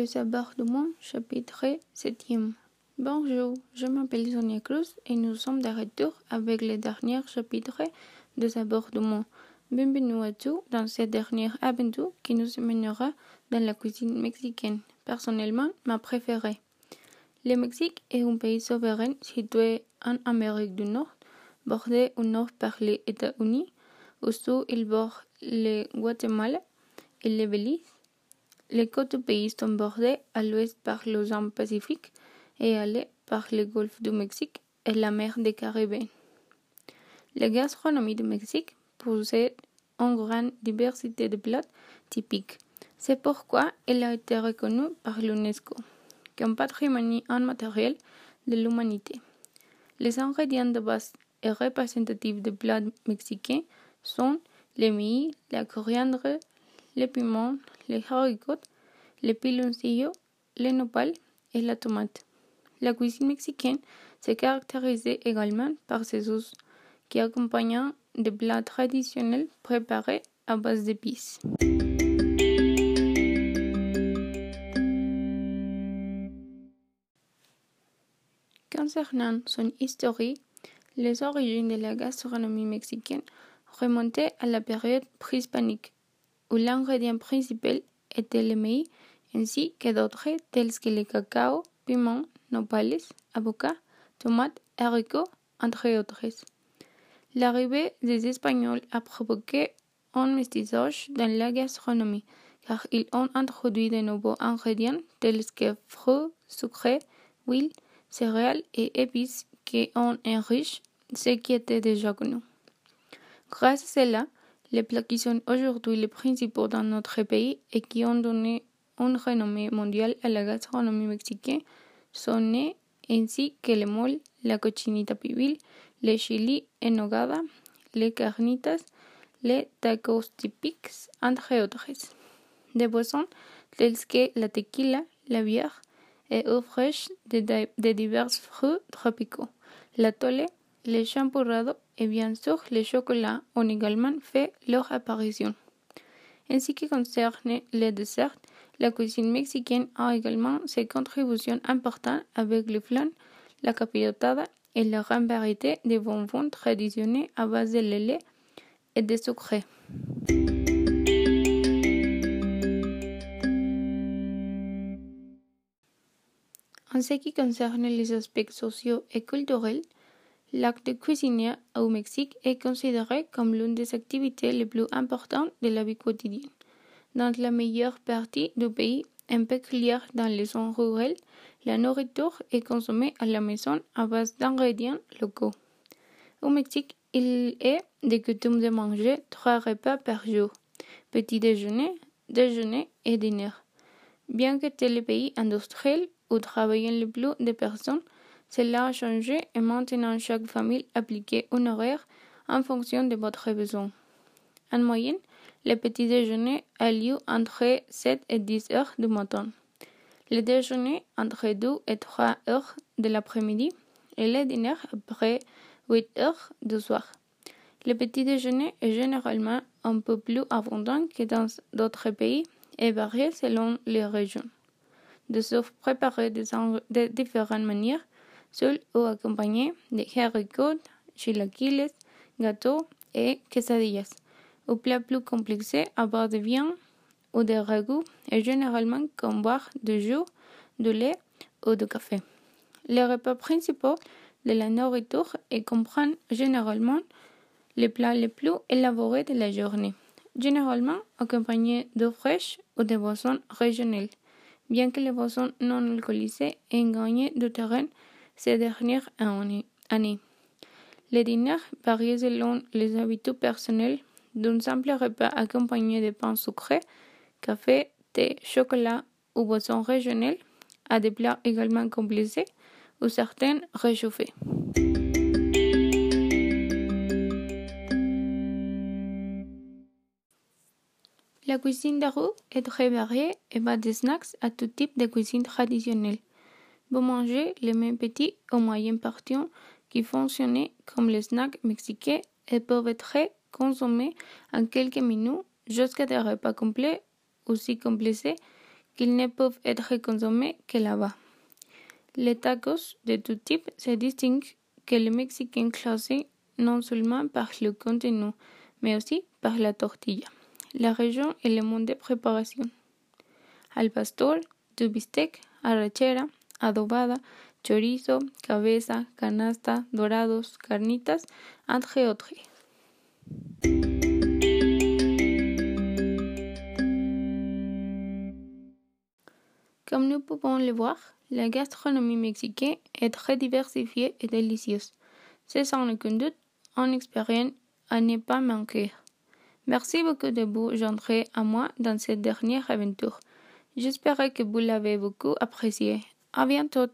Les chapitre 7 Bonjour, je m'appelle Sonia Cruz et nous sommes de retour avec le dernier chapitre des abordements. Bienvenue à tous dans cette dernière aventure qui nous mènera dans la cuisine mexicaine, personnellement ma préférée. Le Mexique est un pays souverain situé en Amérique du Nord, bordé au nord par les États-Unis, au sud il borde le Guatemala et le Belize. Les côtes du pays sont bordées à l'ouest par l'océan Pacifique et à l'est par le golfe du Mexique et la mer des Caraïbes. La gastronomie du Mexique possède une grande diversité de plats typiques. C'est pourquoi elle a été reconnue par l'UNESCO comme patrimoine immatériel de l'humanité. Les ingrédients de base et représentatifs des plats mexicains sont le maïs, la coriandre, les piments, les haricots, les piloncillos, les nopales et la tomate. La cuisine mexicaine se caractérise également par ses sauces qui accompagnent des plats traditionnels préparés à base d'épices. Concernant son histoire, les origines de la gastronomie mexicaine remontaient à la période préhispanique où l'ingrédient principal était le maïs, ainsi que d'autres tels que le cacao, piment, nopales, avocats, tomates, haricots, entre autres. L'arrivée des Espagnols a provoqué un mestissage dans la gastronomie, car ils ont introduit de nouveaux ingrédients tels que fruits, sucres, huile, céréales et épices qui ont enrichi ce qui était déjà connu. Grâce à cela, les plats qui sont aujourd'hui les principaux dans notre pays et qui ont donné une renommée mondiale à la gastronomie mexicaine sont nés ainsi que le mole, la cochinita pibil, le chili en nogada, les carnitas, les tacos típicos, entre autres. Des boissons telles que la tequila, la bière et eau de, de divers fruits tropicaux, la tole, les champurrado et bien sûr les chocolats ont également fait leur apparition. En ce qui concerne les desserts, la cuisine mexicaine a également ses contributions importantes avec le flan, la capirotada et la grande variété de bonbons traditionnels à base de lait et de sucre. En ce qui concerne les aspects sociaux et culturels, L'acte de au Mexique est considéré comme l'une des activités les plus importantes de la vie quotidienne. Dans la meilleure partie du pays, en particulier dans les zones rurales, la nourriture est consommée à la maison à base d'ingrédients locaux. Au Mexique, il est de coutume de manger trois repas par jour, petit déjeuner, déjeuner et dîner. Bien que tel le pays industriel où travaillent le plus de personnes, cela a changé et maintenant chaque famille applique un horaire en fonction de votre besoin. En moyenne, le petit déjeuner a lieu entre 7 et 10 heures du matin, le déjeuner entre 2 et 3 heures de l'après-midi et le dîner après 8 heures du soir. Le petit déjeuner est généralement un peu plus abondant que dans d'autres pays et varie selon les régions. De se préparer de différentes manières seul ou accompagné de haricots, chilaquiles, gâteaux et quesadillas. Au plat plus complexe à base de viande ou de ragoût et généralement comme boire du jus, du lait ou du café. Les repas principaux de la nourriture et comprennent généralement les plats les plus élaborés de la journée, généralement accompagnés d'eau fraîche ou de boissons régionales, bien que les boissons non alcoolisées aient gagné du terrain ces dernières années. Les dîners varient selon les habitudes personnelles d'un simple repas accompagné de pain sucré, café, thé, chocolat ou boissons régionales à des plats également complexés ou certains réchauffés. La cuisine rue est très variée et va des snacks à tout type de cuisine traditionnelle. Vous mangez les mêmes petits ou moyens portions qui fonctionnent comme les snacks mexicains et peuvent être consommés en quelques minutes jusqu'à des repas complets aussi complexés qu'ils ne peuvent être consommés que là-bas. Les tacos de tout type se distinguent que le Mexicain classé non seulement par le contenu, mais aussi par la tortilla, la région et le mode de préparation. Al pastor, du bistec, arrachera, adobada, chorizo, cabeza, canasta, dorados, carnitas, entre autres. Comme nous pouvons le voir, la gastronomie mexicaine est très diversifiée et délicieuse. C'est sans aucun doute une expérience à ne pas manquer. Merci beaucoup de vous joindre à moi dans cette dernière aventure. J'espère que vous l'avez beaucoup apprécié. À bientôt!